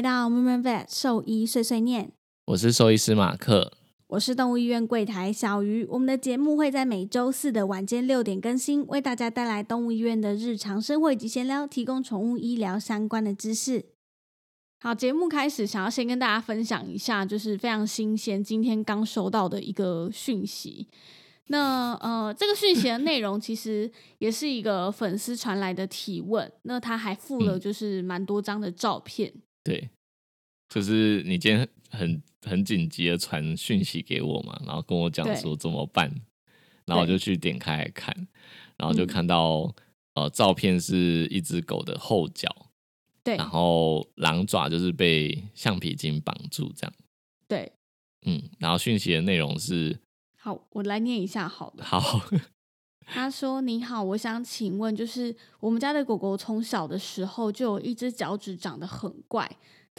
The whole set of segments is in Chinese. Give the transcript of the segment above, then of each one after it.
来到 Moment Vet 兽医碎碎念，我是兽医师马克。我是动物医院柜台小鱼。我们的节目会在每周四的晚间六点更新，为大家带来动物医院的日常生活以及闲聊，提供宠物医疗相关的知识。好，节目开始，想要先跟大家分享一下，就是非常新鲜，今天刚收到的一个讯息。那呃，这个讯息的内容其实也是一个粉丝传来的提问，那他还附了就是蛮多张的照片。对，就是你今天很很紧急的传讯息给我嘛，然后跟我讲说怎么办，然后我就去点开来看，然后就看到呃照片是一只狗的后脚，对，然后狼爪就是被橡皮筋绑住这样，对，嗯，然后讯息的内容是，好，我来念一下好了。好，他说：“你好，我想请问，就是我们家的狗狗从小的时候就有一只脚趾长得很怪，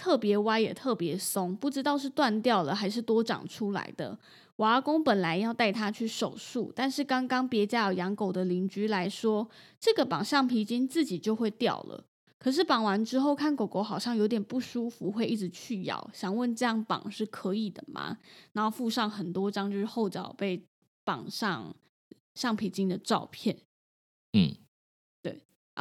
特别歪也特别松，不知道是断掉了还是多长出来的。我阿公本来要带它去手术，但是刚刚别家有养狗的邻居来说，这个绑橡皮筋自己就会掉了。可是绑完之后，看狗狗好像有点不舒服，会一直去咬。想问这样绑是可以的吗？然后附上很多张就是后脚被绑上。”橡皮筋的照片，嗯，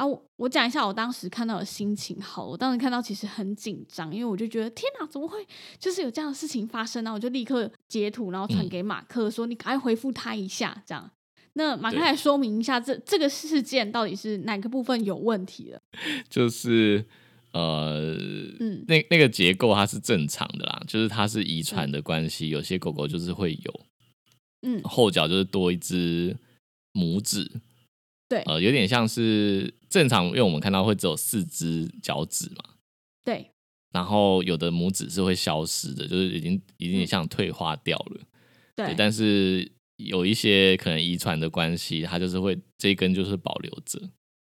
啊，我我讲一下我当时看到的心情。好，我当时看到其实很紧张，因为我就觉得天哪，怎么会就是有这样的事情发生呢？我就立刻截图，然后传给马克说：“你赶快回复他一下。”这样，那马克来说明一下这这个事件到底是哪个部分有问题了？就是呃，嗯，那那个结构它是正常的啦，就是它是遗传的关系，有些狗狗就是会有。嗯，后脚就是多一只拇指，对，呃，有点像是正常，因为我们看到会只有四只脚趾嘛，对，然后有的拇指是会消失的，就是已经已经像退化掉了，对，但是有一些可能遗传的关系，它就是会这一根就是保留着，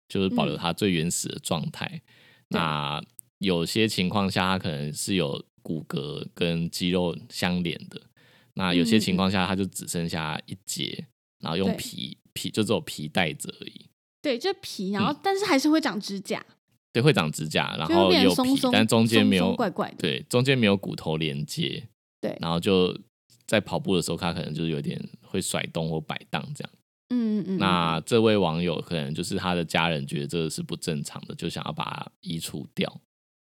就是保留它最原始的状态。那有些情况下，它可能是有骨骼跟肌肉相连的。那有些情况下，它就只剩下一节，然后用皮皮就只有皮带着而已。对，就皮，然后但是还是会长指甲。对，会长指甲，然后有皮，但中间没有怪怪的。对，中间没有骨头连接。对，然后就在跑步的时候，它可能就是有点会甩动或摆荡这样。嗯嗯嗯。那这位网友可能就是他的家人觉得这个是不正常的，就想要把它移除掉。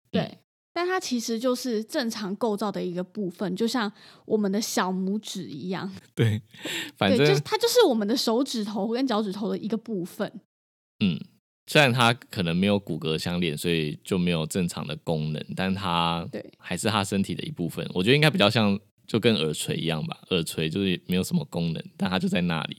对。但它其实就是正常构造的一个部分，就像我们的小拇指一样。对，反正就是它就是我们的手指头跟脚趾头的一个部分。嗯，虽然它可能没有骨骼相连，所以就没有正常的功能，但它对还是它身体的一部分。我觉得应该比较像就跟耳垂一样吧，耳垂就是没有什么功能，但它就在那里。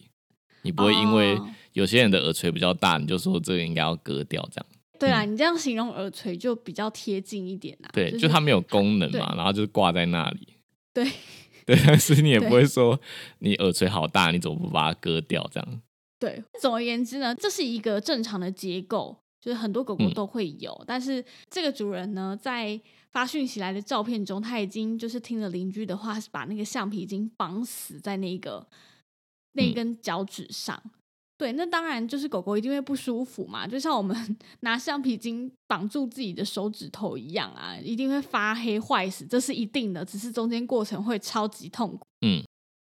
你不会因为有些人的耳垂比较大，你就说这个应该要割掉这样。对啊，你这样形容耳垂就比较贴近一点啊。对，就它没有功能嘛，然后就是挂在那里。对，对，但是你也不会说你耳垂好大，你怎么不把它割掉？这样。对，总而言之呢，这是一个正常的结构，就是很多狗狗都会有。但是这个主人呢，在发讯息来的照片中，他已经就是听了邻居的话，是把那个橡皮筋绑死在那个那根脚趾上。对，那当然就是狗狗一定会不舒服嘛，就像我们 拿橡皮筋绑住自己的手指头一样啊，一定会发黑坏死，这是一定的。只是中间过程会超级痛苦。嗯，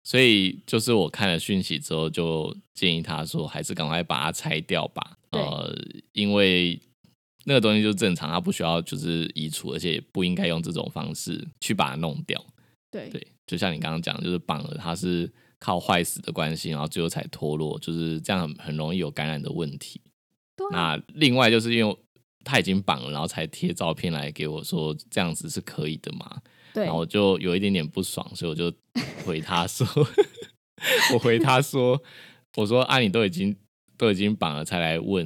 所以就是我看了讯息之后，就建议他说，还是赶快把它拆掉吧。呃，因为那个东西就正常，它不需要就是移除，而且也不应该用这种方式去把它弄掉。对对，就像你刚刚讲，就是绑了它是。靠坏死的关系，然后最后才脱落，就是这样，很很容易有感染的问题。那另外就是因为他已经绑了，然后才贴照片来给我说这样子是可以的嘛？对。然后我就有一点点不爽，所以我就回他说，我回他说，我说啊，你都已经都已经绑了才来问，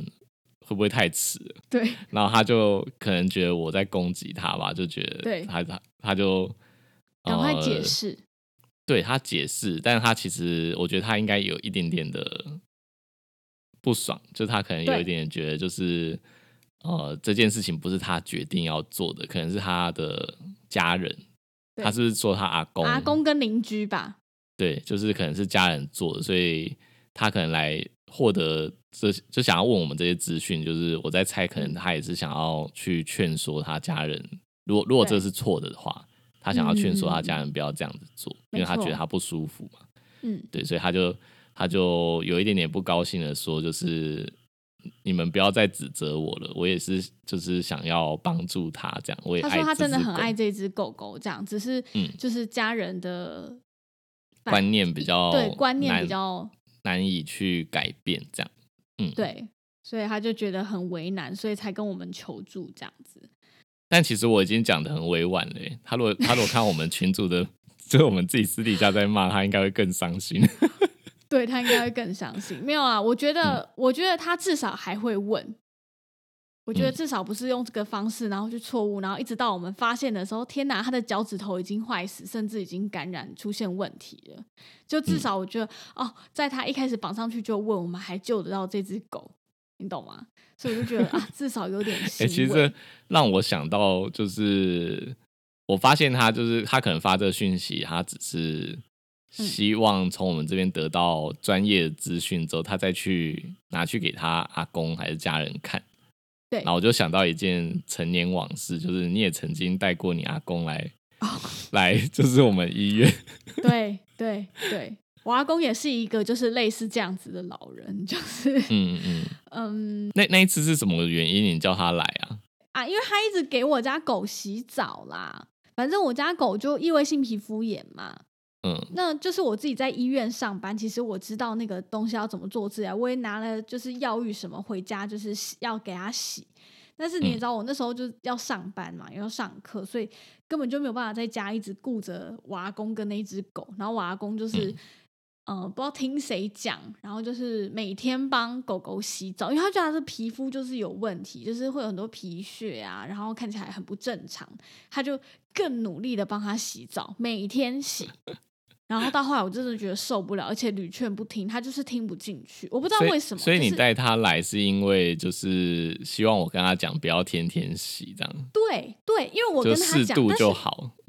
会不会太迟了？对 然后他就可能觉得我在攻击他吧，就觉得对他他他就赶快解呃释。对他解释，但是他其实我觉得他应该有一点点的不爽，就他可能有一点点觉得就是呃这件事情不是他决定要做的，可能是他的家人，对他是不是说他阿公？阿公跟邻居吧，对，就是可能是家人做的，所以他可能来获得这就想要问我们这些资讯，就是我在猜，可能嗯他也是想要去劝说他家人，如果如果这是错的话，他想要劝说他嗯家人不要这样子做，因为他觉得他不舒服嘛。嗯，对，所以他就他就有一点点不高兴的说，就是你们不要再指责我了，我也是就是想要帮助他这样，我也他说他真的很爱这只狗狗，这样只是嗯就是家人的反观念比较对观念比难较难以去改变这样。嗯，对，所以他就觉得很为难，所以才跟我们求助这样子。但其实我已经讲的很委婉了。他如果他如果看我们群主的，就是我们自己私底下在骂他，应该会更伤心。对他应该会更相信。没有啊，我觉嗯得，我觉得他至少还会问。我觉得嗯至少不是用这个方式，然后去错误，然后一直到我们发现的时候，天哪，他的脚趾头已经坏死，甚至已经感染出现问题了。就至嗯少我觉得，哦，在他一开始绑上去就问，我们还救得到这只狗，你懂吗？所以我就觉得啊，至少有点哎、欣慰。其实这让我想到，就是我发现他就是他可能发这个讯息，他只是嗯希望从我们这边得到专业的资讯之后，他再去拿去给他阿公还是家人看。对然后我就想到一件陈年往事，就是你也曾经带过你阿公来哦 来，就是我们医院。对对对，我阿公也是一个就是类似这样子的老人，就是嗯嗯，嗯那那一次是什么原因你叫他来啊？啊，因为他一直给我家狗洗澡啦。反正我家狗就异位性皮肤炎嘛，嗯那就是我自己在医院上班，其实我知道那个东西要怎么做治疗，我也拿了就是药浴什么回家，就是洗要给它洗。但是你也嗯知道，我那时候就要上班嘛，也要上课，所以根本就没有办法在家一直顾着我阿公跟那一只狗。然后我阿公就是，嗯呃，不知道听谁讲，然后就是每天帮狗狗洗澡，因为他觉得它的皮肤就是有问题，就是会有很多皮屑啊，然后看起来很不正常，他就更努力的帮它洗澡，每天洗。然后到后来，我真的觉得受不了，而且屡劝不听，他就是听不进去，我不知道为什么。所以你就是带他来是因为就是希望我跟他讲不要天天洗这样，对对，因为我跟他讲，但就是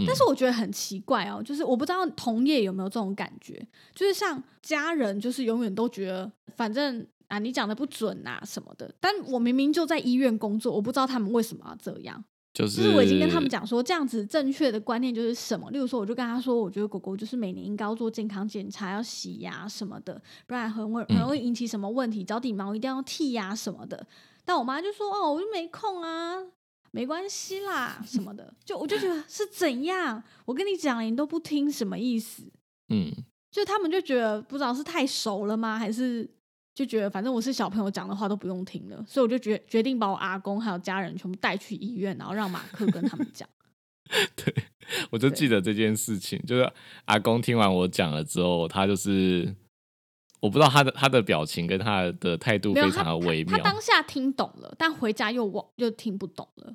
但是我觉得很奇怪哦，就是我不知道同业有没有这种感觉，就是像家人，就是永远都觉得反正啊你讲的不准啊什么的，但我明明就在医院工作，我不知道他们为什么要这样。就就是是我已经跟他们讲说，这样子正确的观念就是什么？例如说，我就跟他说，我觉得狗狗就是每年应该要做健康检查，要洗牙什么的，不然很会很容易引起什么问题，脚底毛一定要剃呀什么的。但我妈就说，哦，我就没空啊，没关系啦什么的。就我就觉得是怎样？我跟你讲了，你都不听，什么意思？嗯，就他们就觉得不知道是太熟了吗，还是就觉得反正我是小朋友讲的话都不用听了，所以我就决决定把我阿公还有家人全部带去医院，然后让马克跟他们讲。对我就对记得这件事情，就是阿公听完我讲了之后，他就是我不知道他的他的表情跟他的态度非常的微他，他妙。当下听懂了，但回家又忘又听不懂了。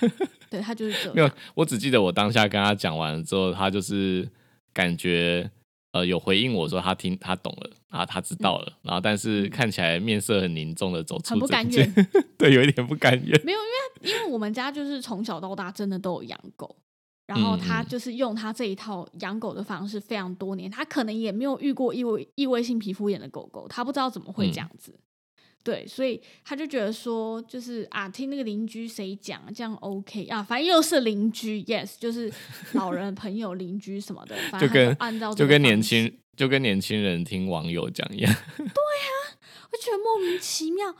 对他就是这样。没有，我只记得我当下跟他讲完了之后，他就是感觉呃有回应我说他听他懂了，然后他知道了，然后但是看起来面色很凝重的走出嗯很不甘愿，对，有一点不甘愿。没有，因为因为我们家就是从小到大真的都有养狗，然后他就是用他这一套养狗的方式非常多年，他可能也没有遇过异位异位性皮肤炎的狗狗，他不知道怎么会这样子。对，所以他就觉得说，就是啊，听那个邻居谁讲，这样 OK 啊，反正又是邻居，yes，就是老人、朋友、邻居什么的，反正他就跟按照就跟年轻就跟年轻人听网友讲一样，对 啊我觉得莫名其妙。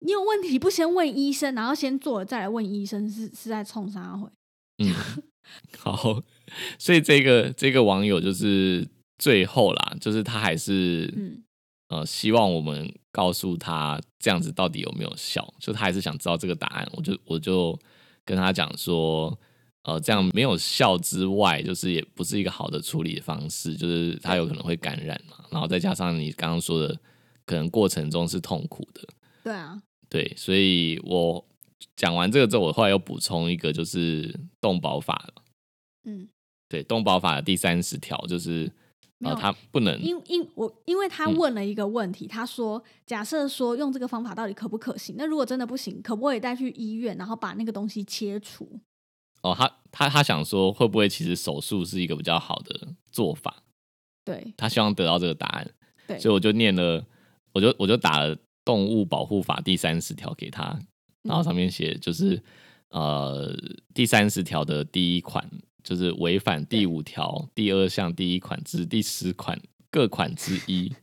你有问题不先问医生，然后先做了再来问医生，是是在冲啥回？嗯，好，所以这个这个网友就是最后啦，就是他还是嗯，呃希望我们告诉他这样子到底有没有效，就他还是想知道这个答案。我就我就跟他讲说，呃这样没有效之外，就是也不是一个好的处理方式，就是他有可能会感染嘛。然后再加上你刚刚说的，可能过程中是痛苦的。对啊，对，所以我讲完这个之后，我后来又补充一个，就是动保法了。嗯，对，动保法的第三十条就是，呃，没有它不能因因我因为他嗯问了一个问题，他说假设说用这个方法到底可不可行？那如果真的不行，可不可以带去医院，然后把那个东西切除？哦，他他他想说，会不会其实手术是一个比较好的做法？对他希望得到这个答案，对，所以我就念了，我就我就打了《动物保护法》第三十条给他，然嗯后上面写就是呃第三十条的第一款就是违反第五条第二项第一款至第十款各款之一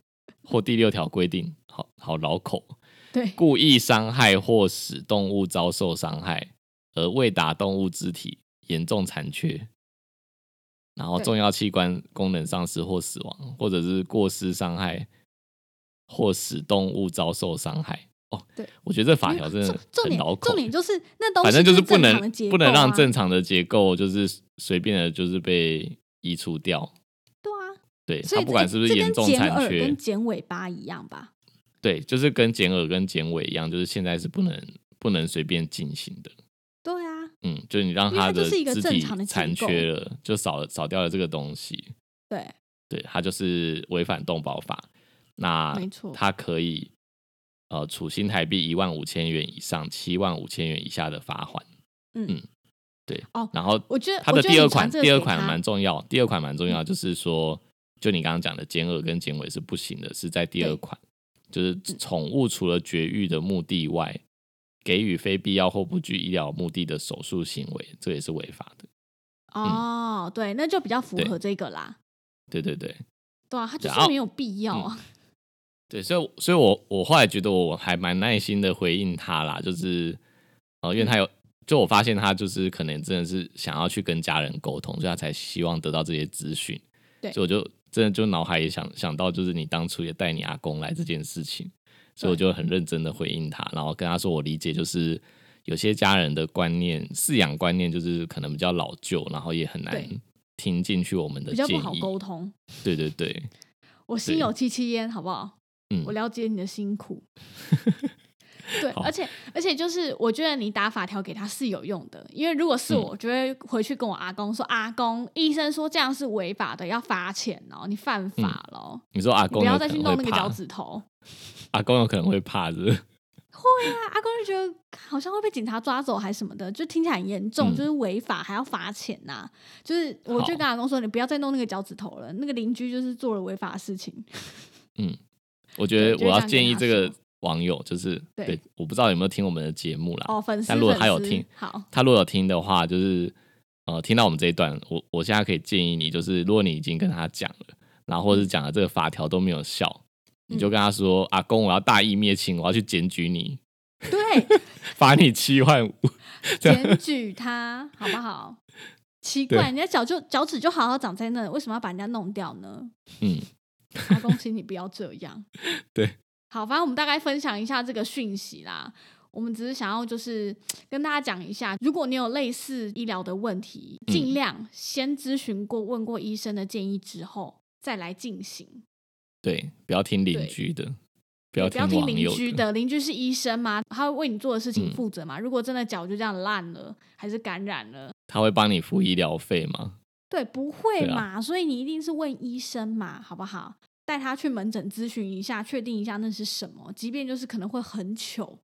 或第六条规定，好好绕口，对故意伤害或使动物遭受伤害，而未达动物肢体严重残缺，然后重要器官功能丧失或死亡，或者是过失伤害或使动物遭受伤害。哦，对，我觉得这法条真的重重点很绕口重，点就是那东西反正就是是不能不能让正常的结构就是随便的，就是被移除掉。对啊，对，所以它不管是不是严重残缺跟，剪尾巴一样吧？对，就是跟剪耳跟剪尾一样，就是现在是不能不能随便进行的。对啊，嗯，就是你让它的就是一个肢体正常的结残缺了，就少了少掉了这个东西。对，对，它就是违反动保法。那没错它可以呃处新台币一万五千元以上七万五千元以下的罚款。嗯嗯对，哦然后我觉得它的第二款第二款他蛮重要，第二款蛮重要，就是说，就你刚刚讲的减额跟减尾是不行的，是在第二款，就是宠物除了绝育的目的外，给予非必要或不具医疗目的的手术行为，这也是违法的。哦，对，那就比较符合这个啦。对对对。对啊，它就是没有必要啊。对，所以所以我我后来觉得我还蛮耐心的回应他啦，就是呃，因为他有，就我发现他就是可能真的是想要去跟家人沟通，所以他才希望得到这些资讯。对所以我就真的就脑海也想想到，就是你当初也带你阿公来这件事情，所以我就很认真的回应他，然后跟他说我理解，就是有些家人的观念、饲养观念就是可能比较老旧，然后也很难听进去我们的比较不好建议。沟通。对对对，我心有戚戚焉，好不好？嗯。我了解你的辛苦。对，而且而且就是，我觉得你打法条给他是有用的，因为如果是嗯。我，我就会回去跟我阿公说：“阿公，医生说这样是违法的，要罚钱哦，你犯法了，你说阿公不要再去弄那个脚趾头。”阿公有可能会怕，是不是？对啊，阿公就觉得好像会被警察抓走还是什么的，就听起来很严重，嗯。就是违法还要罚钱呐、就是我就跟阿公说，你不要再弄那个脚趾头了，那个邻居就是做了违法的事情。我觉得我要建议这个网友，就是对对，我不知道有没有听我们的节目啦。哦，粉丝，但如果他有听好，他如果有听的话，就是呃，听到我们这一段，我我现在可以建议你，就是如果你已经跟他讲了，然后或者是讲了这个法条都没有效，你就跟他说：“阿公，我要大义灭亲，我要去检举你，对，罚你七万五。检举他好不好？奇怪，人家脚就脚趾就好好长在那，为什么要把人家弄掉呢？”嗯，阿公，请你不要这样。对，好，反正我们大概分享一下这个讯息啦。我们只是想要就是跟大家讲一下，如果你有类似医疗的问题，嗯尽量先咨询过、问过医生的建议之后再来进行。对，不要听邻居的，不要不要听邻居的，邻居是医生吗？他会为你做的事情嗯负责吗？如果真的脚就这样烂了，还是感染了，他会帮你付医疗费吗？对，不会嘛？所以你一定是问医生嘛，好不好？带他去门诊咨询一下，确定一下那是什么。即便就是可能会很糗，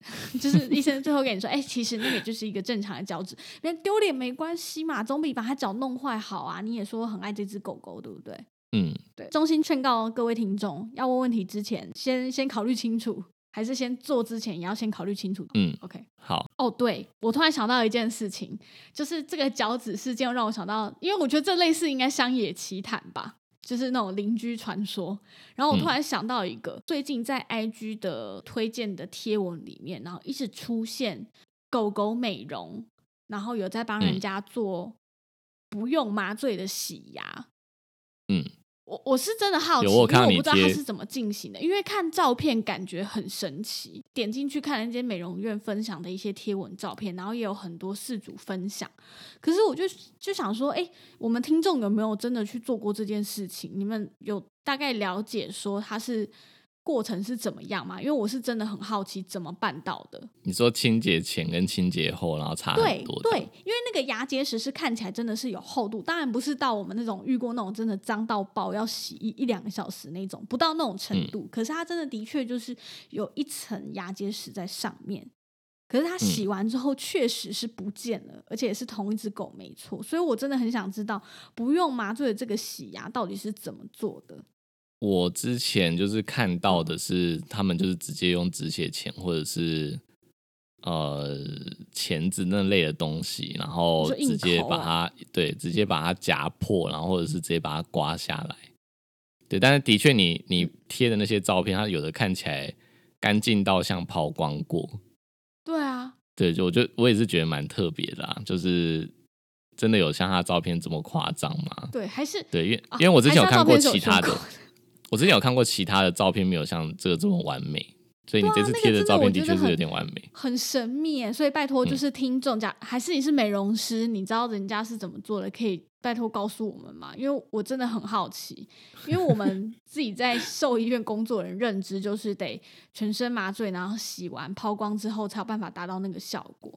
就是医生最后跟你说，哎、其实那个就是一个正常的脚趾，别人丢脸没关系嘛，总比把他脚弄坏好啊。你也说很爱这只狗狗，对不对？嗯，对，衷心劝告各位听众，要问问题之前，先先考虑清楚，还是先做之前也要先考虑清楚。嗯，OK。好，哦，对，我突然想到一件事情，就是这个脚趾事件让我想到，因为我觉得这类似应该乡野奇谈吧，就是那种邻居传说。然后我突嗯然想到一个，最近在 IG 的推荐的贴文里面，然后一直出现狗狗美容，然后有在帮人嗯家做不用麻醉的洗牙。嗯，我我是真的好奇，因为我不知道它是怎么进行的，因为看照片感觉很神奇。点进去看那间美容院分享的一些贴文照片，然后也有很多事主分享。可是我就就想说，哎、我们听众有没有真的去做过这件事情？你们有大概了解说它是过程是怎么样嘛？因为我是真的很好奇怎么办到的。你说清洁前跟清洁后，然后差对很多，对，因为那个牙结石是看起来真的是有厚度，当然不是到我们那种遇过那种真的脏到爆要洗一一两个小时那种，不到那种程度。可是它真的的确就是有一层牙结石在上面。可是它洗完之后确实是不见了，而且也是同一只狗没错，所以我真的很想知道不用麻醉的这个洗牙到底是怎么做的。我之前就是看到的是，他们就是直接用止血钳或者是呃钳子那类的东西，然后直接把它、对直接把它夹破，然后或者是直接把它刮下来。对，但是的确你，你贴的那些照片，它有的看起来干净到像抛光过。对啊，对，就我就我也是觉得蛮特别的啊，就是真的有像他照片这么夸张吗？对，还是对，因为啊因为我之前有看过其他的 我之前有看过其他的照片，没有像这个这么完美，所以你这次贴的照片的确是有点完美。很神秘耶，所以拜托，嗯就是听众假、还是你是美容师，你知道人家是怎么做的，可以拜托告诉我们吗？因为我真的很好奇，因为我们 自己在兽医院工作人认知就是得全身麻醉，然后洗完抛光之后才有办法达到那个效果。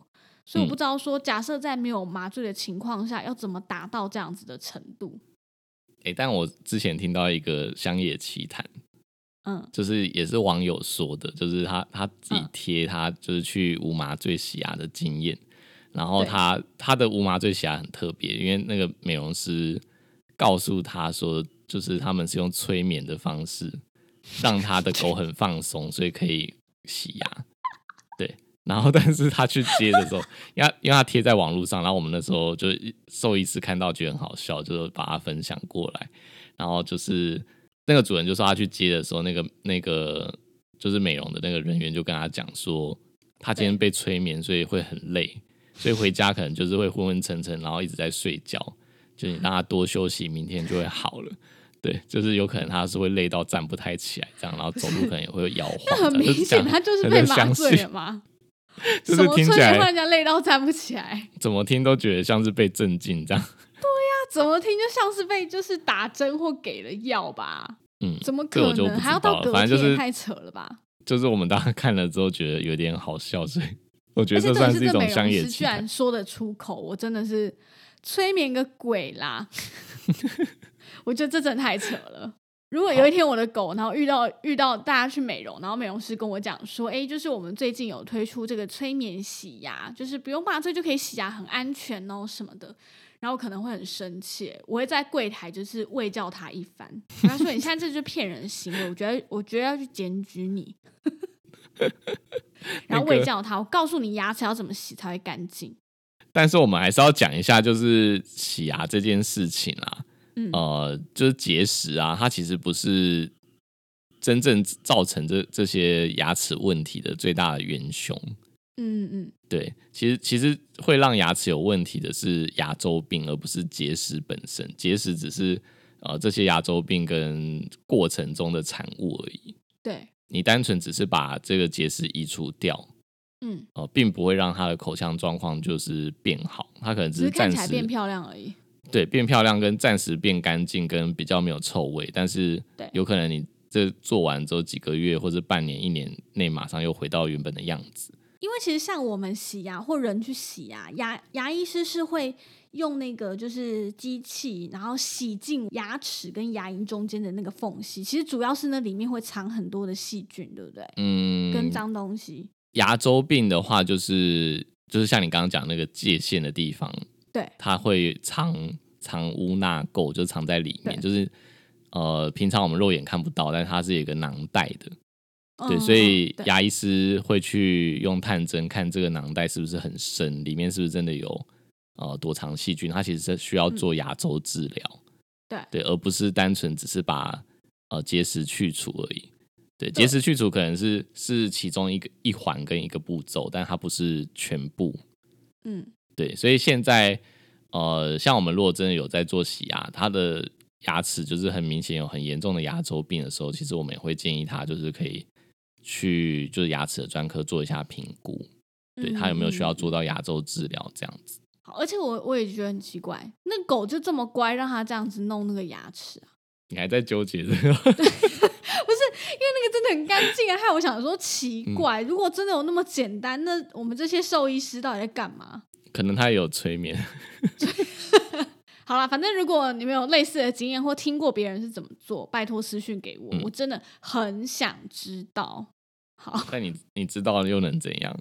所以我嗯不知道说，假设在没有麻醉的情况下，要怎么达到这样子的程度？哎、但我之前听到一个乡野奇谈，嗯，就是也是网友说的，就是他他自己嗯贴他就是去无麻醉洗牙的经验，然后他他的无麻醉洗牙很特别，因为那个美容师告诉他说，就是他们是用催眠的方式让他的狗很放松，所以可以洗牙。对，然后但是他去接的时候，因为因为他贴在网络上，然后我们那时候就兽医师看到觉得很好笑，就是把它分享过来，然后就是那个主人就说他去接的时候，那个那个就是美容的那个人员就跟他讲说，他今天被催眠，所以会很累，所以回家可能就是会昏昏沉沉，然后一直在睡觉，就你让他多休息，明天就会好了。对，就是有可能他是会累到站不太起来，这样，然后走路可能也会摇晃那。很明显，他就是被麻醉了了，嘛。就是什么催听起来眠会让人家累到站不起来？怎么听都觉得像是被镇静这样。对呀怎么听就像是被就是打针或给了药吧？嗯，怎么可能？还要到隔了反正就是天太扯了吧？就是我们大家看了之后觉得有点好笑，所以我觉得这算是一种乡野容师居。然说得出口，我真的是催眠个鬼啦！我觉得这真的太扯了。如果有一天我的狗，然后遇到遇到大家去美容，然后美容师跟我讲说，哎，就是我们最近有推出这个催眠洗牙，就是不用麻醉就可以洗牙，很安全哦什么的。然后可能会很生气，我会在柜台就是喂教他一番，跟他说：“你现在这就是骗人的行为，我觉得我觉得要去检举你。”然后喂教他，我告诉你牙齿要怎么洗才会干净。但是我们还是要讲一下，就是洗牙这件事情啦。嗯呃，就是结石啊，它其实不是真正造成这这些牙齿问题的最大的元凶。嗯嗯，对，其实其实会让牙齿有问题的是牙周病，而不是结石本身。结石只是呃这些牙周病跟过程中的产物而已。对，你单纯只是把这个结石移除掉，嗯，呃，并不会让它的口腔状况就是变好，它可能只只是看暂时起来变漂亮而已。对变漂亮，跟暂时变干净，跟比较没有臭味，但是有可能你这做完之后几个月或者半年、一年内马上又回到原本的样子。因为其实像我们洗牙或人去洗牙，牙牙医师是会用那个就是机器，然后洗进牙齿跟牙龈中间的那个缝隙。其实主要是那里面会藏很多的细菌，对不对？嗯，跟脏东西。牙周病的话，就是就是像你刚刚讲那个界限的地方，对，它会藏藏污纳垢，就藏在里面，就是呃，平常我们肉眼看不到，但是它是有一个囊袋的，对，嗯所以牙医师会去用探针看这个囊袋是不是很深，里面是不是真的有呃躲藏细菌，它其实是需要做牙周治疗，对。对，而不是单纯只是把呃结石去除而已。对，对。结石去除可能是是其中一个一环跟一个步骤，但它不是全部。嗯，对，所以现在呃，像我们如果真的有在做洗牙，它的牙齿就是很明显有很严重的牙周病的时候，其实我们也会建议他就是可以去就是牙齿的专科做一下评估，对他有没有需要做到牙周治疗这样子。好，而且我我也觉得很奇怪，那狗就这么乖，让它这样子弄那个牙齿啊？你还在纠结这个？不是，因为那个真的很干净啊，害我想说奇怪，如果真的有那么简单，那我们这些兽医师到底在干嘛？可能他也有催眠。好了，反正如果你们有类似的经验或听过别人是怎么做，拜托私讯给我，我真的很想知道。好，但你你知道了又能怎样？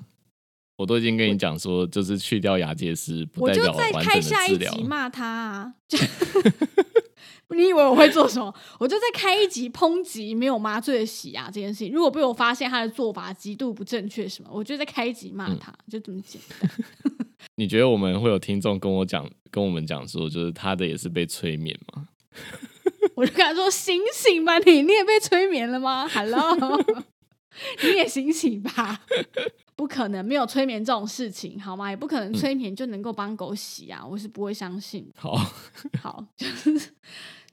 我都已经跟你讲说，就是去掉牙结石，不代表完整的治疗。骂他啊！你以为我会做什么？我就在开一集抨击没有麻醉的洗牙这件事情。如果被我发现他的做法极度不正确，什么，我就在开一集骂他，就这么简单。你觉得我们会有听众跟我讲，跟我们讲说，就是他的也是被催眠吗？我就跟他说：“醒醒吧，你你也被催眠了吗？”Hello，你也醒醒吧！不可能没有催眠这种事情，好吗？也不可能催眠就能够帮狗洗啊！我是不会相信。好好，就是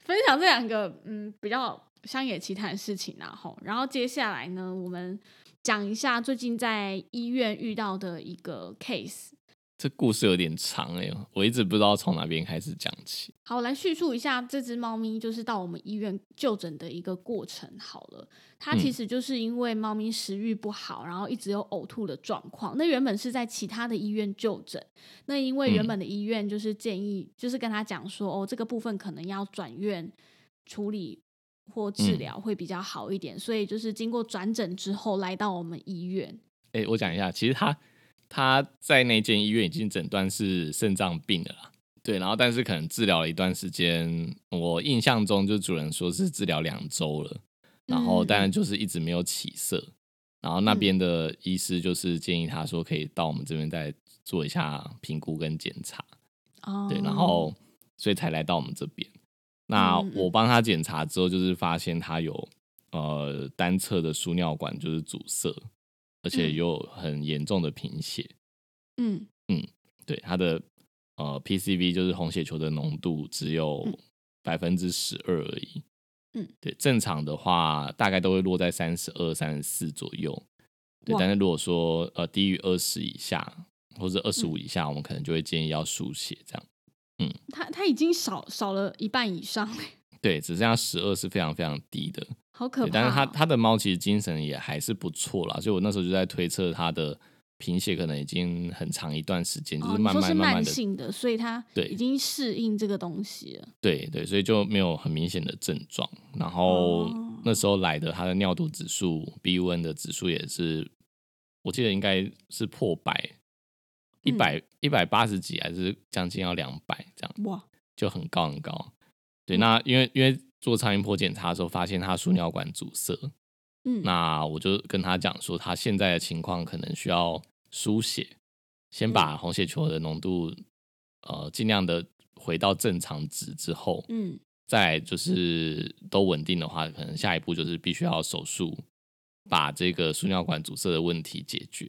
分享这两个嗯比较乡野奇谈的事情，然后然后接下来呢，我们讲一下最近在医院遇到的一个 case。这故事有点长哎，我一直不知道从哪边开始讲起。好，来叙述一下这只猫咪就是到我们医院就诊的一个过程。好了，它其实就是因为猫咪食欲不好，然后一直有呕吐的状况。那原本是在其他的医院就诊，那因为原本的医院就是建议，就是跟他讲说，哦，这个部分可能要转院处理或治疗会比较好一点，所以就是经过转诊之后来到我们医院。哎，我讲一下，其实他。他在那间医院已经诊断是肾脏病了啦，对，然后但是可能治疗了一段时间，我印象中就主人说是治疗两周了，然后当然就是一直没有起色，然后那边的医师就是建议他说可以到我们这边再做一下评估跟检查，哦，对，然后所以才来到我们这边。那我帮他检查之后，就是发现他有呃单侧的输尿管就是阻塞。而且有很严重的贫血，嗯。嗯，对，他的呃 PCV 就是红血球的浓度只有百分之十二而已，嗯，对，正常的话大概都会落在三十二、三十四左右，对，但是。如果说呃低于二十以下或者二十五以下，我们可能就会建议要输血这样，嗯，他他已经少少了一半以上，对，只剩下十二是非常非常低的。好可怕！但是他他的猫其实精神也还是不错啦，所以我那时候就在推测它的贫血可能已经很长一段时间，就是慢慢慢慢的，所以它对已经适应这个东西了。对对，所以就没有很明显的症状。然后那时候来的，它的尿毒指数、BUN 的指数也是，我记得应该是破百，一百一百八十几，还是将近要两百这样，哇，就很高很高。对，那因为因为。做超音波检查的时候，发现他输尿管阻塞。嗯，那我就跟他讲说，他现在的情况可能需要输血，先把红血球的浓度呃尽量的回到正常值之后，嗯，再就是都稳定的话，可能下一步就是必须要手术，把这个输尿管阻塞的问题解决。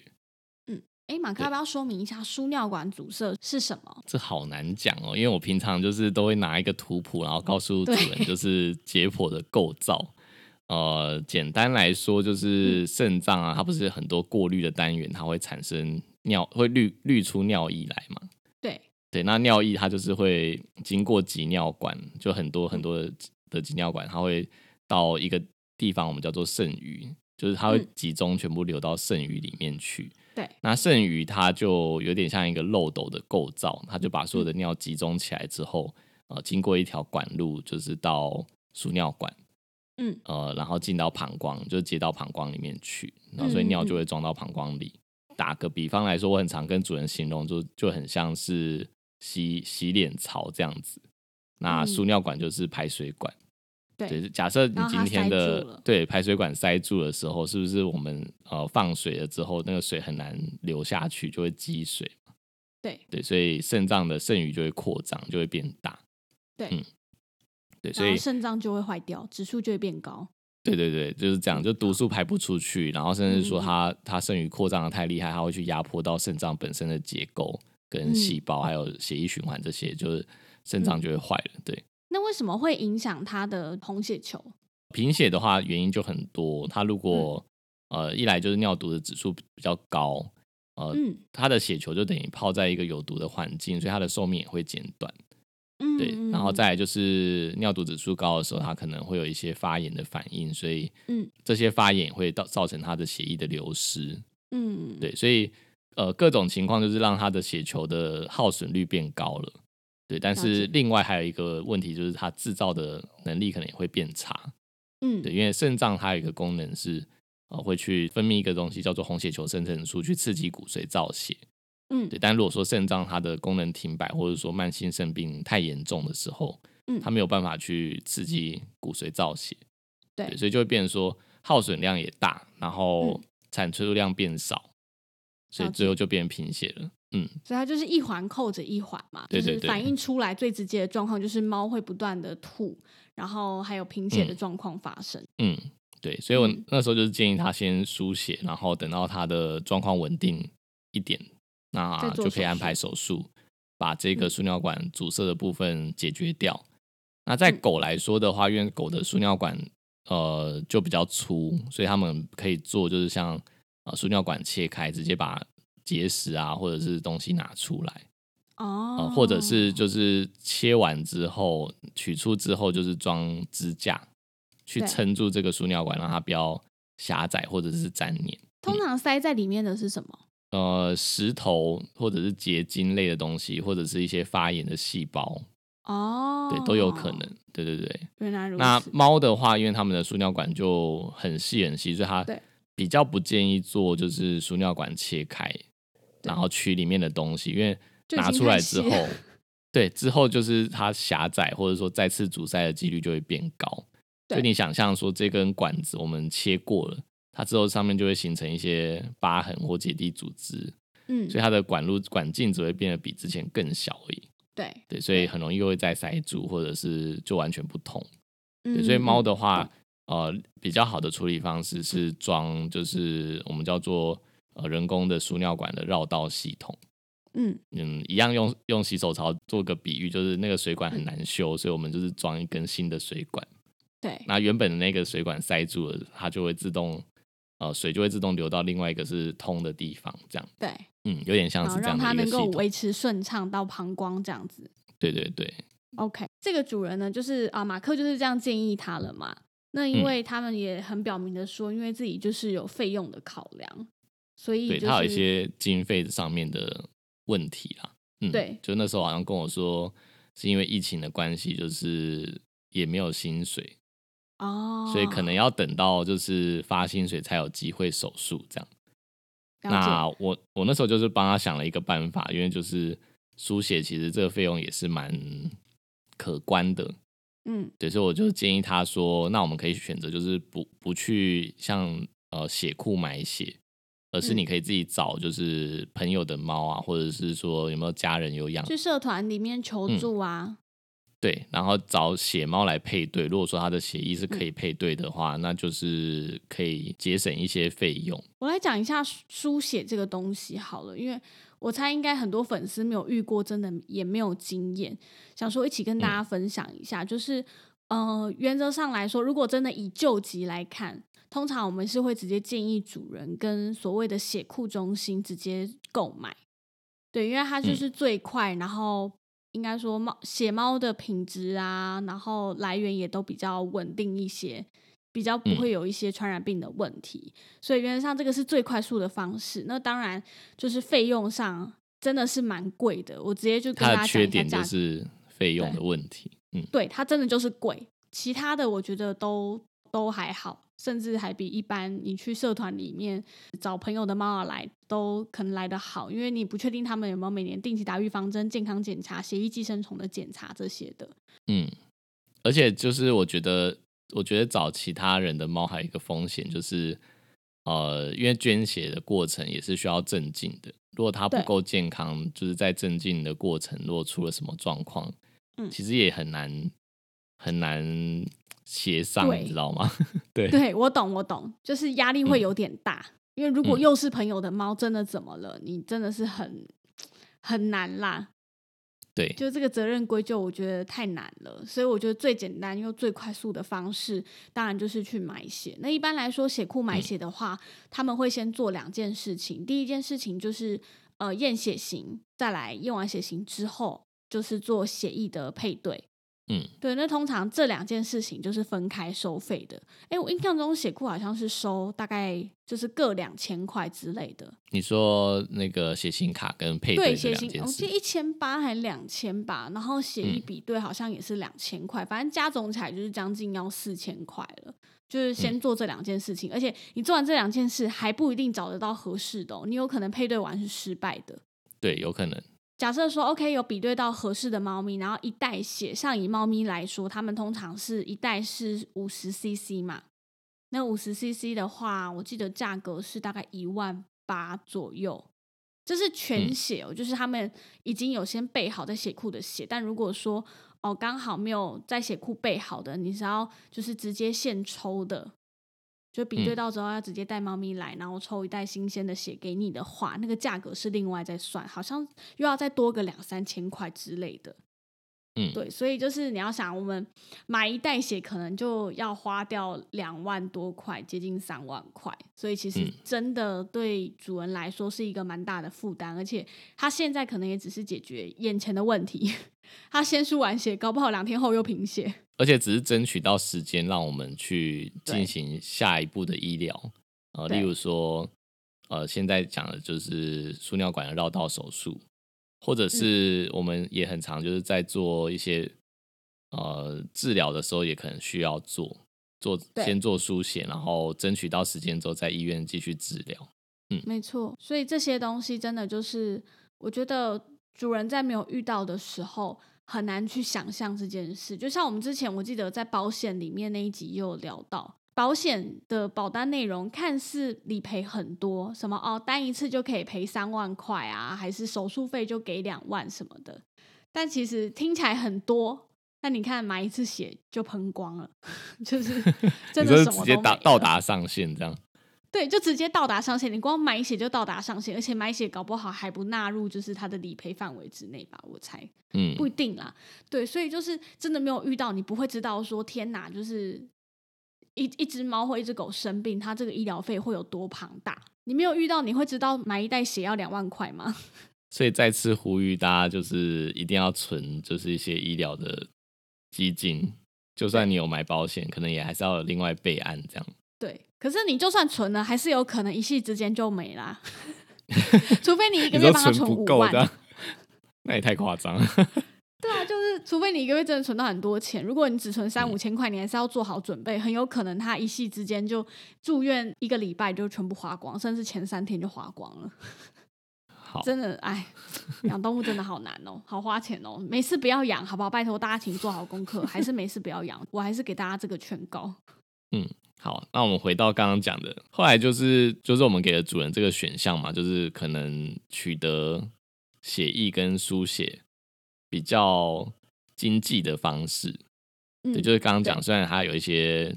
哎，马克要不要说明一下输尿管阻塞是什么？这好难讲哦，因为我平常就是都会拿一个图谱，然后告诉主人就是解剖的构造。呃，简单来说就是肾脏啊，它不是很多过滤的单元，它会产生尿，会滤滤出尿液来嘛？对对，那尿液它就是会经过集尿管，就很多很多的的集尿管，它会到一个地方，我们叫做肾盂，就是它会集中全部流到肾盂里面去。对，那剩余它就有点像一个漏斗的构造，它就把所有的尿集中起来之后，呃，经过一条管路，就是到输尿管，嗯，呃，然后进到膀胱，就接到膀胱里面去，然后所以尿就会装到膀胱里。打个比方来说，我很常跟主人形容，就就很像是洗洗脸槽这样子，那输尿管就是排水管。对，假设你今天的对排水管塞住的时候，是不是我们呃放水了之后，那个水很难流下去，就会积水对对，所以肾脏的剩余就会扩张，就会变大。对，嗯，对，所以肾脏就会坏掉，指数就会变高。对对对，就是这样，就毒素排不出去，然后甚至说它它剩余扩张的太厉害，它会去压迫到肾脏本身的结构跟细胞，还有血液循环这些，就是肾脏就会坏了。对。那为什么会影响他的红血球？贫血的话，原因就很多。他如果、呃一来就是尿毒的指数比较高，呃，嗯它的血球就等于泡在一个有毒的环境，所以他的寿命也会减短。嗯，对，嗯然后再来就是尿毒指数高的时候，他可能会有一些发炎的反应，所以嗯这些发炎会造造成他的血液的流失。嗯，对，所以呃各种情况就是让他的血球的耗损率变高了。对，但是另外还有一个问题就是它制造的能力可能也会变差。嗯对，因为肾脏它有一个功能是呃会去分泌一个东西叫做红血球生成素，去刺激骨髓造血。嗯对，但如果说肾脏它的功能停摆，或者说慢性肾病太严重的时候，嗯它没有办法去刺激骨髓造血，对所以就会变成说耗损量也大，然后嗯产出量变少，所以最后就变成贫血了。嗯，所以它就是一环扣着一环嘛，对对对就是反映出来最直接的状况就是猫会不断的吐，然后还有贫血的状况发生。嗯，对，所以我嗯。那时候就是建议他先输血，然后等到他的状况稳定一点，那就可以安排手术，把这个嗯。输尿管阻塞的部分解决掉。那在嗯狗来说的话，因为狗的输尿管呃就比较粗，所以他们可以做就是像啊输尿管切开，直接把结石啊或者是东西拿出来。哦、呃，或者是就是切完之后取出之后，就是装支架去对撑住这个输尿管，让它不要狭窄或者是粘黏。通常塞在里面的是什么？呃，石头或者是结晶类的东西，或者是一些发炎的细胞，哦，对，都有可能。。对对对。原来如此。那猫的话，因为它们的输尿管就很细很细，所以它比较不建议做就是输尿管切开，然后取里面的东西，因为拿出来之后了，对，之后就是它狭窄或者说再次阻塞的几率就会变高。所以你想象说这根管子我们切过了，它之后上面就会形成一些疤痕或结缔组织，嗯，所以它的管路管径只会变得比之前更小而已。对对，所以很容易又会再塞住，或者是就完全不通。对，嗯所以猫的嗯话，呃，比较好的处理方式是装，就是我们叫做呃人工的输尿管的绕道系统。嗯嗯，一样用用洗手槽做个比喻，就是那个水管很难修，所以我们就是装一根新的水管。对那原本的那个水管塞住了，它就会自动呃水就会自动流到另外一个是通的地方，这样。对，嗯，有点像是这样让它能够的一个系统。维持顺畅到膀胱这样子。对对对，OK，这个主人呢，就是啊，马克就是这样建议他了嘛。那因嗯为他们也很表明的说，因为自己就是有费用的考量，所以对，他有一些经费上面的问题啦。嗯，对就那时候好像跟我说，是因为疫情的关系，就是也没有薪水，哦，所以可能要等到就是发薪水才有机会手术这样。那我我那时候就是帮他想了一个办法，因为就是输血其实这个费用也是蛮可观的，嗯对，所以我就建议他说，那我们可以选择就是不不去像呃血库买血，而是嗯你可以自己找就是朋友的猫啊，或者是说有没有家人有养去社团里面求嗯助啊。对，然后找血猫来配对。如果说它的血液是可嗯以配对的话，那就是可以节省一些费用。我来讲一下书书写这个东西好了，因为我猜应该很多粉丝没有遇过，真的也没有经验，想说一起跟大家分享一下。就是呃，原则上来说，如果真的以救急来看，通常我们是会直接建议主人跟所谓的血库中心直接购买，对，因为它就是最快，然后。应该说猫血猫的品质啊，然后来源也都比较稳定一些，比较不嗯会有一些传染病的问题。所以原则上这个是最快速的方式。那当然就是费用上真的是蛮贵的，我直接就跟大家讲一下缺点价格。就是费用的问题。嗯，对，它真的就是贵，其他的我觉得都都还好，甚至还比一般你去社团里面找朋友的猫儿来都可能来得好，因为你不确定他们有没有每年定期打预防针、健康检查、协议寄生虫的检查这些的。嗯，而且就是我觉得，我觉得找其他人的猫还有一个风险，就是呃，因为捐血的过程也是需要镇静的。如果它不够健康，就是在镇静的过程，如果出了什么状况，嗯其实也很难很难协商，你知道吗？对对我懂，我懂，就是压力会嗯有点大，因为如果嗯又是朋友的猫，真的怎么了？你真的是很很难啦。对，就这个责任归咎，我觉得太难了，所以我觉得最简单又最快速的方式，当然就是去买血。那一般来说，血库买血的话，他们会先做两件事情。第一件事情就是呃验血型，再来验完血型之后，就是做血液的配对。嗯，对，那通常这两件事情就是分开收费的。哎，我印象中血库好像是收大概就是各两千块之类的。你说那个写型卡跟配对血型，我记得一千八还两千吧，然后血液比对好像也是两千块，反正加总起来就是将近要四千块了。就是先做这两件事情，而且你做完这两件事还不一定找得到合适的，你有可能配对完是失败的。对，有可能。假设说，OK，有比对到合适的猫咪，然后一袋血，像以猫咪来说，它们通常是一袋是五十 CC 嘛。那五十 CC 的话，我记得价格是大概一万八左右，这是全血哦，就是他们已经有先备好在血库的血。但如果说哦刚好没有在血库备好的，你是要就是直接现抽的。就比对到之后要直接带猫咪来，然后抽一袋新鲜的血给你的话，那个价格是另外再算，好像又要再多个两三千块之类的。嗯，对，所以就是你要想，我们买一袋血可能就要花掉两万多块，接近三万块，所以其实真的对主人来说是一个蛮大的负担，而且他现在可能也只是解决眼前的问题，他先输完血，搞不好两天后又贫血。而且只是争取到时间，让我们去进行下一步的医疗，呃，例如说，呃，现在讲的就是输尿管的绕道手术，或者是我们也很常就是在做一些呃治疗的时候，也可能需要做做先做输血，然后争取到时间之后，在医院继续治疗。嗯，没错，所以这些东西真的就是我觉得主人在没有遇到的时候。很难去想象这件事，就像我们之前我记得在保险里面那一集也有聊到，保险的保单内容看似理赔很多，什么哦单一次就可以赔三万块啊，还是手术费就给两万什么的，但其实听起来很多，那你看买一次血就喷光了，就是 真的什么直接达到达上限这样。对，就直接到达上限，你光买血就到达上限，而且买血搞不好还不纳入就是它的理赔范围之内吧？我猜，嗯，不一定啦。对，所以就是真的没有遇到，你不会知道说天哪，就是一一只猫或一只狗生病，它这个医疗费会有多庞大。你没有遇到，你会知道买一袋血要两万块吗？所以再次呼吁大家，就是一定要存，就是一些医疗的基金，就算你有买保险，可能也还是要有另外备案这样。对，可是你就算存了，还是有可能一夕之间就没啦。除非你一个月帮他存五万，那也太夸张。对啊，就是除非你一个月真的存到很多钱，如果你只存三五千块，你还是要做好准备，很有可能他一夕之间就住院一个礼拜就全部花光，甚至前三天就花光了。好，真的，哎，养动物真的好难哦，好花钱哦，没事不要养，好不好？拜托大家，请做好功课，还是没事不要养。我还是给大家这个劝告。嗯。好，那我们回到刚刚讲的，后来就是就是我们给了主人这个选项嘛，就是可能取得血液跟输血比较经济的方式，对，就是刚刚讲，虽然它有一些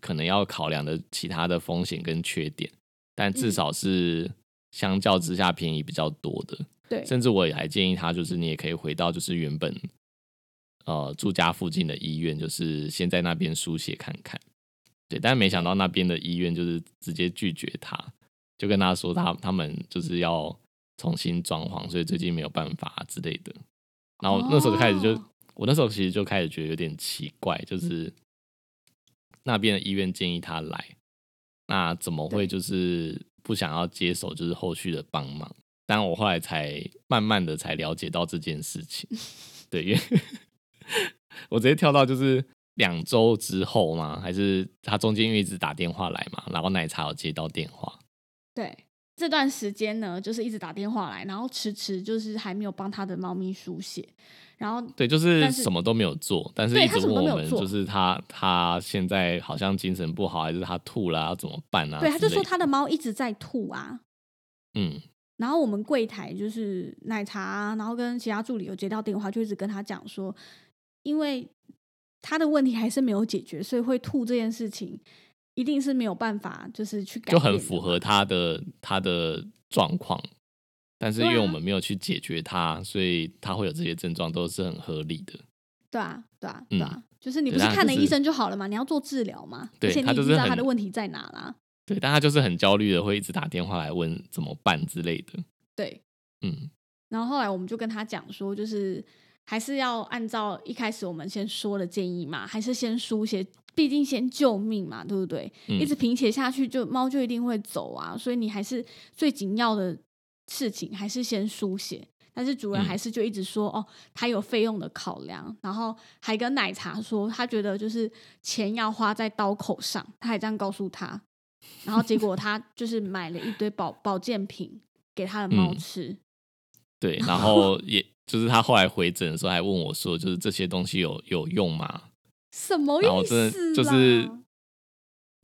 可能要考量的其他的风险跟缺点，但至少是相较之下便宜比较多的。对，甚至我也还建议他，就是你也可以回到就是原本呃住家附近的医院，就是先在那边输血看看。对，但是没想到那边的医院就是直接拒绝他，就跟他说他他们就是要重新装潢，所以最近没有办法之类的。然后那时候就开始就，我那时候其实就开始觉得有点奇怪，就是那边的医院建议他来，那怎么会就是不想要接手就是后续的帮忙？但我后来才慢慢的才了解到这件事情。对，因为 我直接跳到就是。两周之后嘛？还是他中间因为一直打电话来嘛，然后奶茶有接到电话。对，这段时间呢，就是一直打电话来，然后迟迟就是还没有帮他的猫咪输血，然后对，就是什么都没有做，但是一直问我们，就是他他现在好像精神不好，还是他吐了要怎么办啊？对，他就说他的猫一直在吐啊。嗯，然后我们柜台就是奶茶，然后跟其他助理有接到电话，就一直跟他讲说，因为。他的问题还是没有解决，所以会吐这件事情一定是没有办法，就是去改就很符合他的他的状况。但是因为我们没有去解决它，所以他会有这些症状，都是很合理的。对啊，对啊，嗯对啊，就是你不是看了医生就好了嘛？你要做治疗嘛，对而且你已经他就是知道他的问题在哪啦。对，但他就是很焦虑的，会一直打电话来问怎么办之类的。对，嗯，然后后来我们就跟他讲说，就是还是要按照一开始我们先说的建议嘛，还是先书写，毕竟先救命嘛，对不对？嗯一直贫血下去，就猫就一定会走啊，所以你还是最紧要的事情还是先输血。但是主人嗯还是就一直说、哦，他有费用的考量，然后还跟奶茶说，他觉得就是钱要花在刀口上，他还这样告诉他。然后结果他就是买了一堆保 保健品给他的猫嗯吃，对，然后也就是他后来回诊的时候还问我说，就是这些东西有有用吗？什么意真思的就是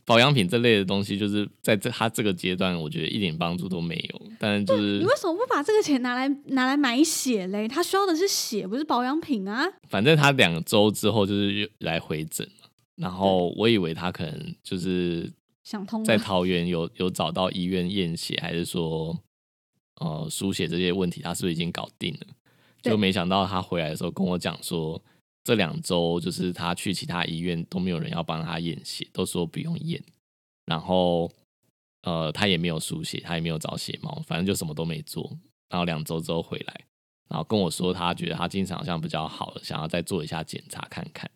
保养品这类的东西，就是在这他这个阶段，我觉得一点帮助都没有。但是就是你为什么不把这个钱拿来拿来买血嘞？他需要的是血，不是保养品啊！反正他两周之后就是来回诊嘛，然后我以为他可能就是想通了在桃园有 有找到医院验血，还是说呃输血这些问题，他是不是已经搞定了？就没想到他回来的时候跟我讲说，这两周就是他去其他医院都没有人要帮他验血，都说不用验，然后呃他也没有输血，他也没有找血猫，反正就什么都没做。然后两周之后回来，然后跟我说他觉得他精神好像比较好了，想要再做一下检查看看。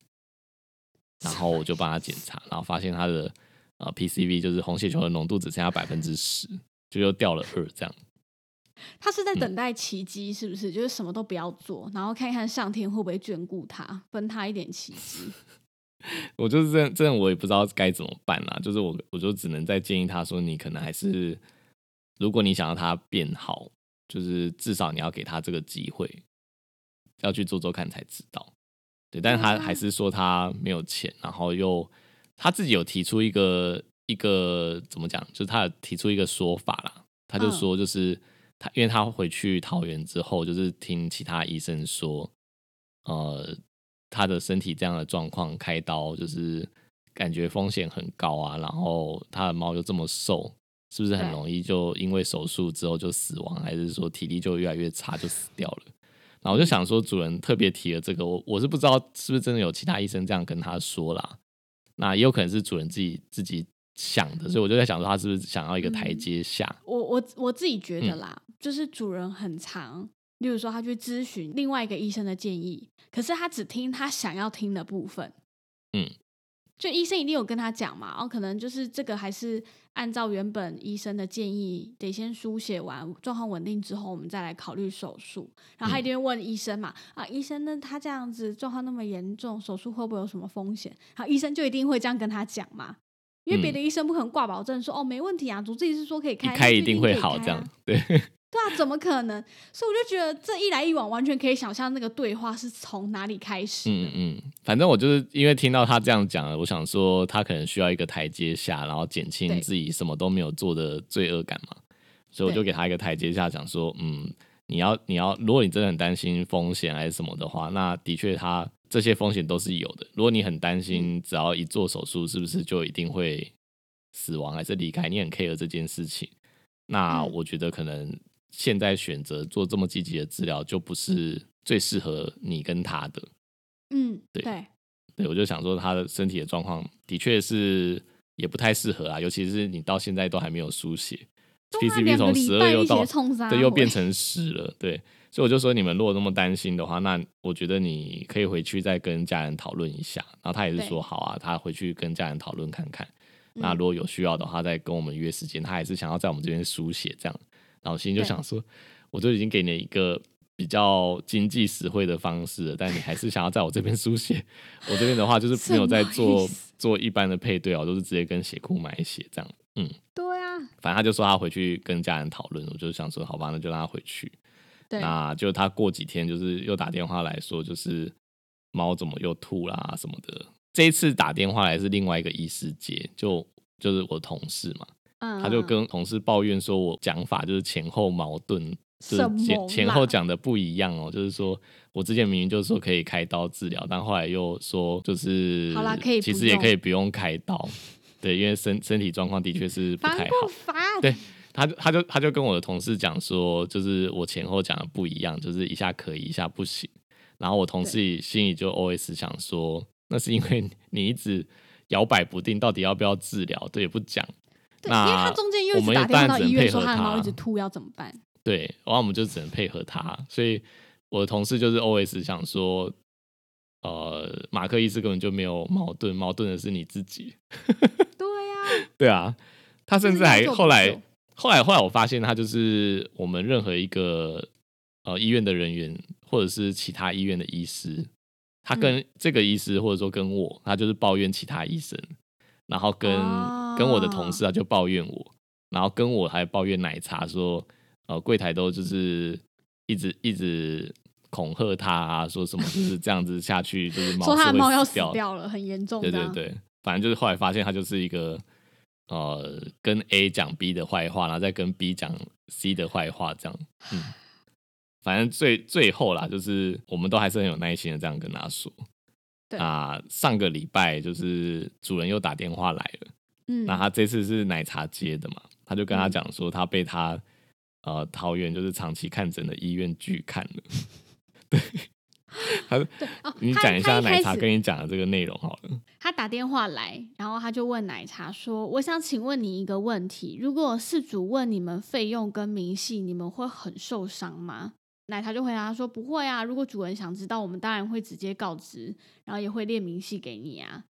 然后我就帮他检查，然后发现他的呃 PCV 就是红血球的浓度只剩下百分之十，就又掉了二这样。他是在嗯等待奇迹，是不是？就是什么都不要做，然后看看上天会不会眷顾他，分他一点奇迹。我就是这样，这样我也不知道该怎么办啦。就是我，我就只能再建议他说，你可能还是，如果你想要他变好，就是至少你要给他这个机会，要去做做看才知道。对，但是他还是说他没有钱，然后又他自己有提出一个一个怎么讲，就是他有提出一个说法啦，他就嗯说就是他，因为他回去桃园之后，就是听其他医生说，呃，他的身体这样的状况开刀，就是感觉风险很高啊，然后他的猫又这么瘦，是不是很容易就因为手术之后就死亡，还是说体力就越来越差就死掉了？然后我就想说，主人特别提了这个，我我是不知道是不是真的有其他医生这样跟他说啦，那也有可能是主人自己自己想的，所以我就在想说，他是不是想要一个台阶下？我我我自己觉嗯得啦，就是主人很长，例如说他去咨询另外一个医生的建议，可是他只听他想要听的部分。嗯，就医生一定有跟他讲嘛，哦，可能就是这个还是按照原本医生的建议，得先输血完，状况稳定之后，我们再来考虑手术。然后他一定会问医生嘛，啊，医生呢，他这样子状况那么严重，手术会不会有什么风险？然后医生就一定会这样跟他讲嘛。因为别的医生不可能挂保证说、哦没问题啊，主治医师说可以开，开一定会好，啊这样对。对啊，怎么可能？所以我就觉得这一来一往，完全可以想象那个对话是从哪里开始。嗯嗯，反正我就是因为听到他这样讲了，我想说他可能需要一个台阶下，然后减轻自己什么都没有做的罪恶感嘛，所以我就给他一个台阶下，讲说，嗯，你要你要，如果你真的很担心风险还是什么的话，那的确他这些风险都是有的。如果你很担心，嗯只要一做手术，是不是就一定会死亡还是离开？你很 care 这件事情，那嗯我觉得可能现在选择做这么积极的治疗，就不是最适合你跟他的。嗯，对对对，我就想说他的身体的状况的确是也不太适合啊，尤其是你到现在都还没有输血，PCB 从十二又到对又变成十了，对，所以我就说你们如果那么担心的话，那我觉得你可以回去再跟家人讨论一下。然后他也是说好啊，他回去跟家人讨论看看。那嗯如果有需要的话，再跟我们约时间。他还是想要在我们这边书写这样。然后我心里就想说，我都已经给你一个比较经济实惠的方式了，但你还是想要在我这边 书写。我这边的话就是没有在做做一般的配对哦，都是直接跟血库买血这样。嗯，对啊，反正他就说他回去跟家人讨论，我就想说好吧，那就让他回去。对，那就他过几天就是又打电话来说，就是猫怎么又吐啦什么的。这一次打电话来是另外一个医师接，就就是我同事嘛，嗯，他就跟同事抱怨说我讲法就是前后矛盾，就是前前后讲的不一样哦。就是说我之前明明就是说可以开刀治疗，但后来又说就是好啦可以其实也可以不用开刀，对，因为身身体状况的确是不太好。不烦？对他就他就他就跟我的同事讲说，就是我前后讲的不一样，就是一下可以，一下不行。然后我同事心里就 OS 想说，那是因为你一直摇摆不定，到底要不要治疗，对也不讲。对，因为他那中间又一直打电话到医院说他的猫一直吐，要怎么办？对，然后我们就只能配合他。所以我的同事就是 OS 想说，呃，马克医师根本就没有矛盾，矛盾的是你自己。对呀、对啊，他甚至还后来后来后来我发现他就是我们任何一个呃医院的人员或者是其他医院的医师，他跟这个医师或者说跟我，他就是抱怨其他医生，然后跟、跟我的同事啊就抱怨我，然后跟我还抱怨奶茶说，呃柜台都就是一直一直。恐吓他啊，说什么就是这样子下去，就是猫说他的猫要死死掉了，很严重。对对对，反正就是后来发现他就是一个呃，跟 A 讲 B 的坏话，然后再跟 B 讲 C 的坏话，这样。嗯，反正最最后啦，就是我们都还是很有耐心的这样跟他说。对啊，上个礼拜就是主人又打电话来了，嗯，那他这次是奶茶接的嘛，他就跟他讲说他被他呃桃园就是长期看诊的医院拒看了。对，你讲一下奶茶跟你讲的这个内容好了。他打电话来，然后他就问奶茶说：“我想请问你一个问题，如果事主问你们费用跟明细，你们会很受伤吗？”奶茶就回答说：“不会啊，如果主人想知道，我们当然会直接告知，然后也会列明细给你啊。”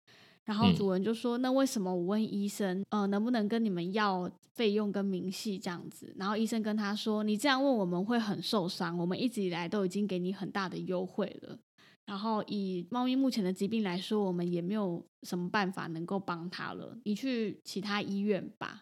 然后嗯主人就说：“那为什么我问医生，呃，能不能跟你们要费用跟明细这样子？”然后医生跟他说：“你这样问我们会很受伤，我们一直以来都已经给你很大的优惠了。”然后以猫咪目前的疾病来说，我们也没有什么办法能够帮它了。你去其他医院吧，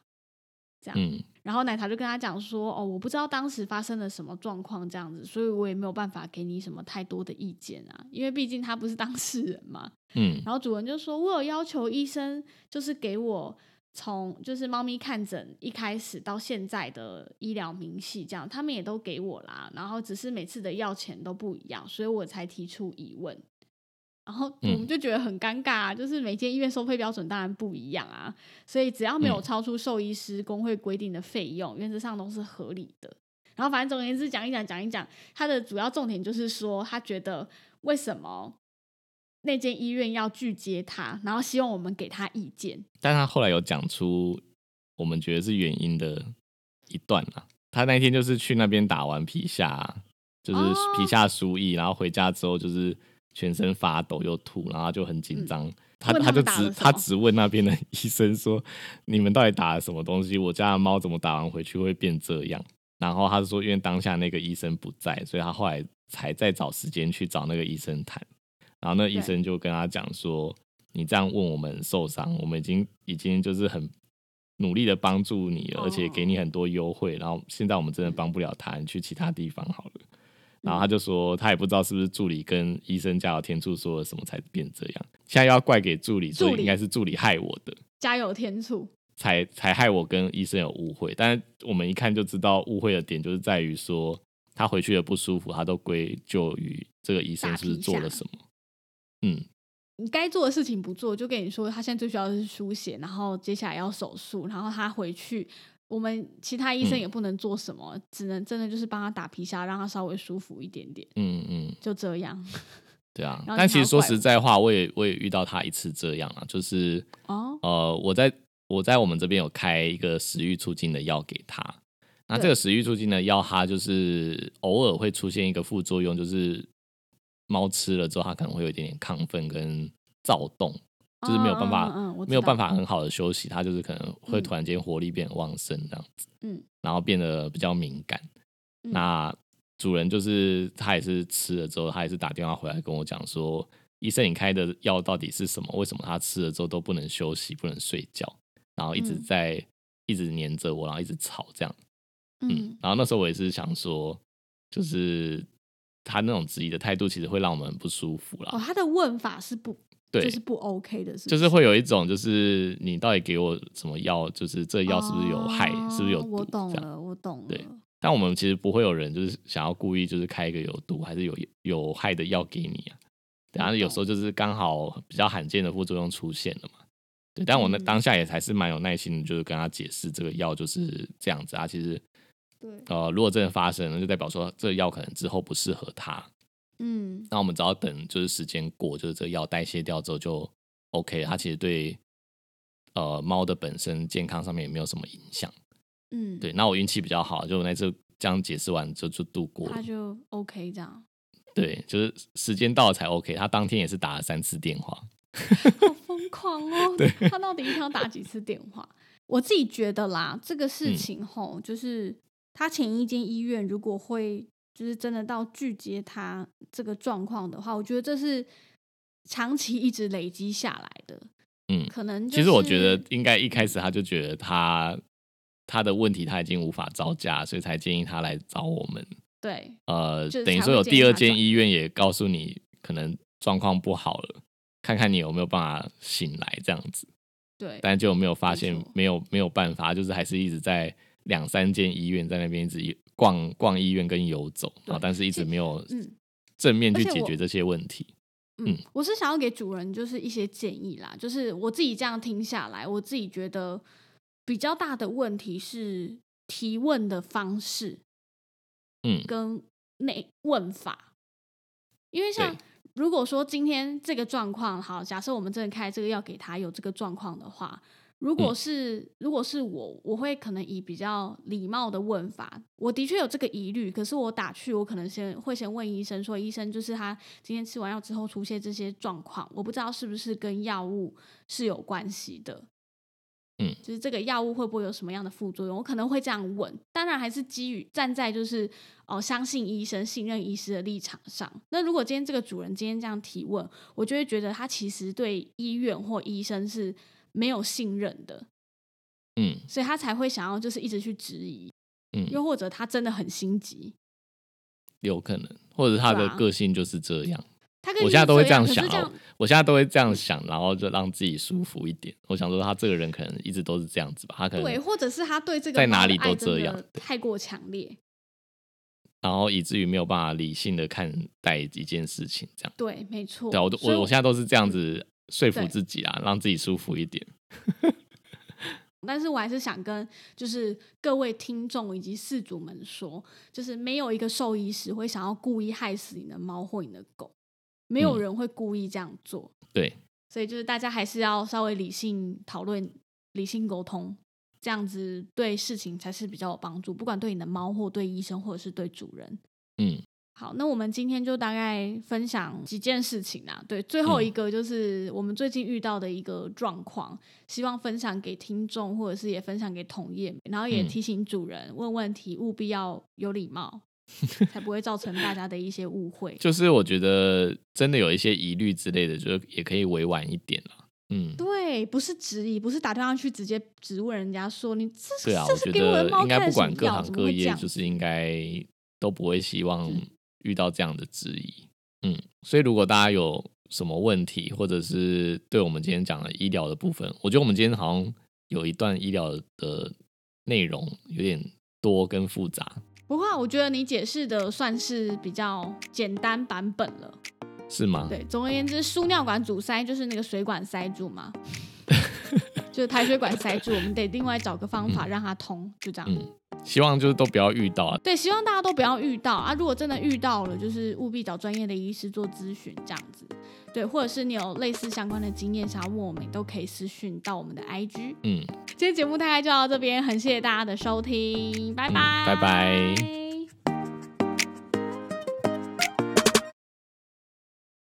这样。嗯然后奶茶就跟他讲说：“哦，我不知道当时发生了什么状况，这样子，所以我也没有办法给你什么太多的意见啊，因为毕竟他不是当事人嘛。”嗯然后主人就说：“我有要求医生，就是给我从就是猫咪看诊一开始到现在的医疗明细，这样他们也都给我啦。然后只是每次的药钱都不一样，所以我才提出疑问。然后我们嗯就觉得很尴尬、啊，就是每间医院收费标准当然不一样啊，所以只要没有嗯超出兽医师工会规定的费用，原则上都是合理的。然后反正总而言之讲一讲讲一讲，他的主要重点就是说，他觉得为什么那间医院要拒接他，然后希望我们给他意见。但他后来有讲出我们觉得是原因的一段啊。他那天就是去那边打完皮下，就是哦皮下输液，然后回家之后就是全身发抖又吐，然后就很紧张。他嗯他他就只他只问那边的 医生说：“你们到底打了什么东西？我家的猫怎么打完回去会变这样？”然后他就说，因为当下那个医生不在，所以他后来才再找时间去找那个医生谈。然后那医生就跟他讲说：“你这样问我们受伤，我们已经已经就是很努力的帮助你了，而且给你很多优惠。然后现在我们真的帮不了他，你去其他地方好了。”然后他就说，他也不知道是不是助理跟医生加有天助说了什么才变这样，现在又要怪给助理，所以应该是助理害我的。加油天醋，才才害我跟医生有误会，但是我们一看就知道误会的点就是在于说他回去的不舒服，他都归咎于这个医生是不是做了什么？嗯，你该做的事情不做，就跟你说他现在最需要的是输血，然后接下来要手术，然后他回去。我们其他医生嗯也不能做什么，只能真的就是帮他打皮下，让他稍微舒服一点点，嗯嗯，就这样。对啊。但其实说实在话，我也我也遇到他一次这样啊，就是哦，呃，我在我在我们这边有开一个食欲促进的药给他。那这个食欲促进的药，它就是偶尔会出现一个副作用，就是猫吃了之后，它可能会有一点点亢奋跟躁动，就是没有办法嗯嗯嗯没有办法很好的休息，他就是可能会嗯突然间活力变旺盛这样子，嗯，然后变得比较敏感。嗯那主人就是他也是吃了之后，他也是打电话回来跟我讲说，医生你开的药到底是什么？为什么他吃了之后都不能休息，不能睡觉，然后一直嗯在、一直黏着我，然后一直吵这样。嗯嗯，然后那时候我也是想说，就是他那种质疑的态度，其实会让我们很不舒服啦。哦，他的问法是不，对，就是不 OK 的，就是会有一种，就是你到底给我什么药？就是这药是不是有害？是不是有毒？哦我懂。了，我懂了。对但我们其实不会有人就是想要故意就是开一个有毒还是有有害的药给你啊。然后有时候就是刚好比较罕见的副作用出现了嘛，对，但我那嗯当下也还是蛮有耐心的，就是跟他解释这个药就是这样子啊。其实对，呃，如果真的发生了，就代表说这个药可能之后不适合他。嗯那我们只要等就是时间过，就是这个药代谢掉之后就 OK 了。它其实对呃猫的本身健康上面也没有什么影响。嗯，对，那我运气比较好，就我那次这样解释完就就度过了。他就 OK 这样，对，就是时间到了才 OK。他当天也是打了三次电话。好 疯狂哦！他到底一天要打几次电话？我自己觉得啦，这个事嗯情吼，就是他前一间医院如果会就是真的到拒接他这个状况的话，我觉得这是长期一直累积下来的，嗯，可能、其实我觉得应该一开始他就觉得他他的问题他已经无法招架，所以才建议他来找我们。对呃，等于说有第二间医院也告诉你可能状况不好了，看看你有没有办法醒来这样子。对但就没有发现没有没有办法，就是还是一直在两三间医院在那边一直逛逛医院跟游走，啊但是一直没有嗯正面去解决这些问题。嗯，我是想要给主人就是一些建议啦，就是我自己这样听下来，我自己觉得比较大的问题是提问的方式嗯，跟内问法，因为像如果说今天这个状况好，假设我们真的开这个药给他有这个状况的话，如果嗯是、如果是我，我会可能以比较礼貌的问法，我的确有这个疑虑，可是我打去，我可能先会先问医生说，医生就是他今天吃完药之后出现这些状况，我不知道是不是跟药物是有关系的。嗯就是这个药物会不会有什么样的副作用？我可能会这样问，当然还是基于站在就是哦相信医生、信任医师的立场上。那如果今天这个主人今天这样提问，我就会觉得他其实对医院或医生是没有信任的，嗯所以他才会想要就是一直去质疑，嗯，又或者他真的很心急。有可能，或者他的个性就是这样。他跟我现在都会这这样想哦可是这样，我现在都会这样想，然后就让自己舒服一点。我想说，他这个人可能一直都是这样子吧，他可能对，能，或者是他对这个在哪里都这样太过强烈。然后以至于没有办法理性的看待一件事情，这样。对，没错。对啊，我我我现在都是这样子说服自己啊，让自己舒服一点。但是我还是想跟就是各位听众以及饲主们说，就是没有一个兽医师会想要故意害死你的猫或你的狗，没有嗯人会故意这样做。对，所以就是大家还是要稍微理性讨论、理性沟通，这样子对事情才是比较有帮助，不管对你的猫或对医生或者是对主人。嗯，好，那我们今天就大概分享几件事情啦。对，最后嗯一个就是我们最近遇到的一个状况，希望分享给听众，或者是也分享给同业，然后也嗯提醒主人问问题务必要有礼貌，才不会造成大家的一些误会。就是我觉得真的有一些疑虑之类的，就是也可以委婉一点了。嗯，对，不是质疑，不是打电话去直接质问人家说你这对啊，这是给我的得应该猫看什不管各么药怎么行各业，会这样就是应该都不会希望嗯遇到这样的质疑。嗯，所以如果大家有什么问题，或者是对我们今天讲的医疗的部分，我觉得我们今天好像有一段医疗的内容有点多跟复杂，不过啊我觉得你解释的算是比较简单版本了。是吗？对，总而言之，输尿管阻塞就是那个水管塞住嘛，就是排水管塞住，我们得另外找个方法让它通，就这样。嗯，希望就是都不要遇到啊。对，希望大家都不要遇到啊！如果真的遇到了，就是务必找专业的医师做咨询，这样子。对，或者是你有类似相关的经验想要问我们，都可以私讯到我们的 IG。嗯，今天节目大概就到这边，很谢谢大家的收听，拜嗯拜，拜拜。